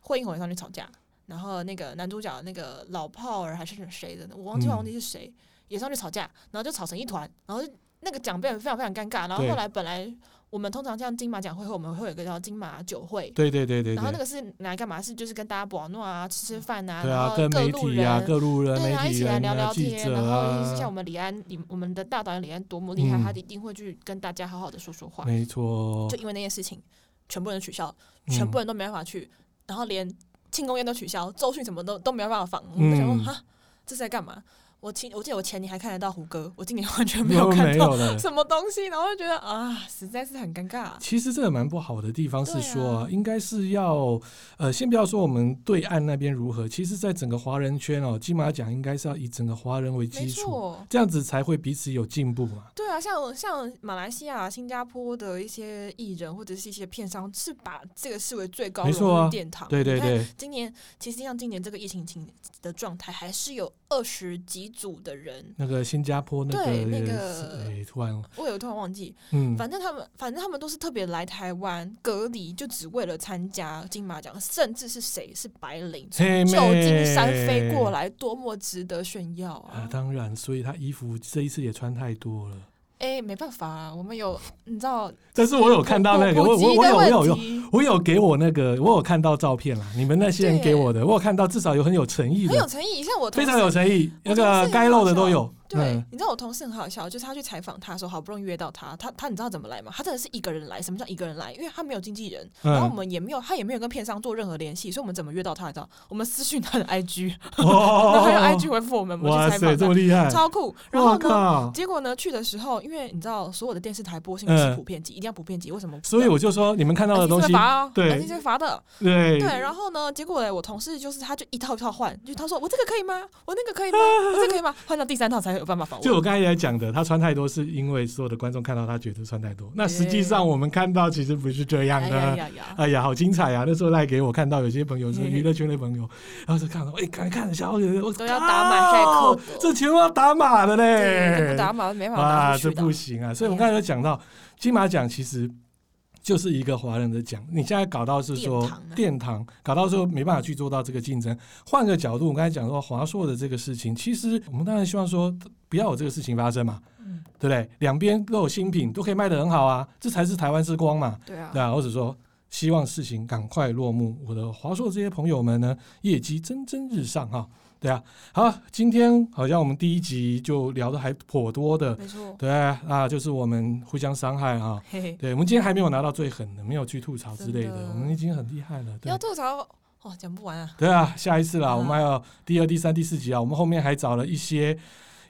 惠英红也上去吵架。然后那个男主角那个老炮儿还是谁的呢？我忘记忘记是谁，嗯、也上去吵架，然后就吵成一团，然后那个奖变得非常非常尴尬。然后后来本来我们通常像金马奖会后，我们会有一个叫金马酒会，对对对对，对。然后那个是拿来干嘛？是就是跟大家玩闹啊，吃吃饭啊，啊然后各路人啊，各路人，对，然后一起来聊聊天。啊、然后像我们李安，李我们的大导演李安多么厉害，嗯、他一定会去跟大家好好的说说话。没错。就因为那件事情，全部人取消，全部人都没办法去，嗯、然后连。庆功宴都取消，周迅什么都都没有办法访。我们想说，哈，这是在干嘛？我前我记得我前年还看得到胡歌，我今年完全没有 看到什么东西，然后就觉得啊，实在是很尴尬。其实这个蛮不好的地方是说，啊、应该是要呃，先不要说我们对岸那边如何，其实在整个华人圈哦，金马奖应该是要以整个华人为基础，错这样子才会彼此有进步嘛。对啊，像像马来西亚、新加坡的一些艺人或者是一些片商，是把这个视为最高荣誉殿堂。对对对，今年其实像今年这个疫情情的状态，还是有二十几。组的人，那个新加坡那个对那个，哎，突然我有突然忘记，嗯，反正他们反正他们都是特别来台湾隔离，就只为了参加金马奖，甚至是谁是白领从旧金山飞过来，多么值得炫耀啊！啊当然，所以他衣服这一次也穿太多了。哎，没办法啊，我们有你知道，但是我有看到那个，我我我有我有有我有给我那个，我有看到照片啦。你们那些人给我的，我有看到，至少有很有诚意的，很有诚意，像我非常有诚意，那个该露的都有。对，你知道我同事很好笑，就是他去采访他的时候，好不容易约到他，他他你知道怎么来吗？他真的是一个人来。什么叫一个人来？因为他没有经纪人，然后我们也没有，他也没有跟片商做任何联系，所以我们怎么约到他？你知道？我们私讯他的 IG，然后他用 IG 回复我们，我们去采访他，这么厉害，超酷。然后呢，结果呢，去的时候，因为你知道，所有的电视台播新闻是普遍级，一定要普遍级。为什么？所以我就说，你们看到的东西，对，这些罚的，对对。然后呢，结果呢，我同事就是他就一套一套换，就他说我这个可以吗？我那个可以吗？我这个可以吗？换到第三套才有办法访问。就我刚。来讲的，他穿太多是因为所有的观众看到他觉得穿太多。那实际上我们看到其实不是这样的。哎呀，哎呀，好精彩啊！那时候赖给我看到有些朋友是娱乐圈的朋友，然后就看到，哎，看看一下，我都要打马赛克，这全部要打码的嘞，不打码没法啊，这不行啊！所以我们刚才有讲到金马奖其实。就是一个华人的奖，你现在搞到是说殿堂，搞到说没办法去做到这个竞争。换个角度，我刚才讲说华硕的这个事情，其实我们当然希望说不要有这个事情发生嘛，嗯，对不对？两边都有新品，都可以卖得很好啊，这才是台湾之光嘛，对啊，对啊。或者说希望事情赶快落幕，我的华硕这些朋友们呢，业绩蒸蒸日上哈。对啊，好，今天好像我们第一集就聊的还颇多的，没错，对啊，就是我们互相伤害啊，嘿嘿对，我们今天还没有拿到最狠的，没有去吐槽之类的，的我们已经很厉害了。对，要吐槽哦，讲不完啊。对啊，下一次啦，嗯、我们还有第二、第三、第四集啊，我们后面还找了一些。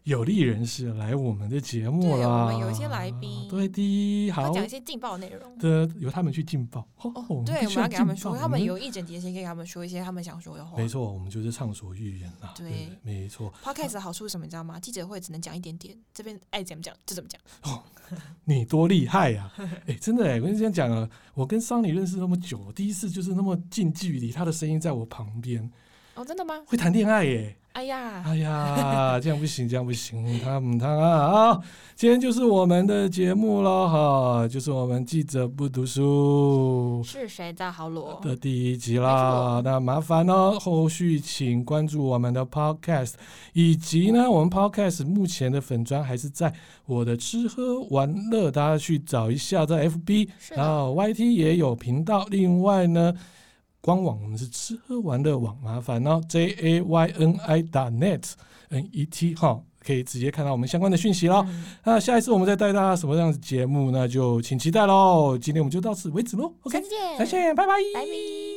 有利人士来我们的节目啦，我们有一些来宾，对的，好讲一些劲爆内容的，由他们去劲爆。哦，对，我们要给他们说，他们有意见，也先给他们说一些他们想说的话。没错，我们就是畅所欲言啦。对，没错。Podcast 的好处是什么？你知道吗？记者会只能讲一点点，这边爱怎么讲就怎么讲。哦，你多厉害呀！哎，真的哎，我跟你讲啊，我跟桑尼认识那么久，第一次就是那么近距离，他的声音在我旁边。哦，真的吗？会谈恋爱耶。哎呀，哎呀，这样不行，这样不行，他们他啊，好，今天就是我们的节目了哈，就是我们记者不读书是谁在好罗的第一集啦。那麻烦呢，后续请关注我们的 Podcast，以及呢，我们 Podcast 目前的粉砖还是在我的吃喝玩乐，大家去找一下，在 FB，然后 YT 也有频道。另外呢。官网我们是吃喝玩乐网，麻烦哦，J A Y N I 打 net N E T 哈，可以直接看到我们相关的讯息喽。嗯、那下一次我们再带大家什么样的节目，那就请期待喽。今天我们就到此为止�喽，OK，再见，再见，拜拜。拜拜。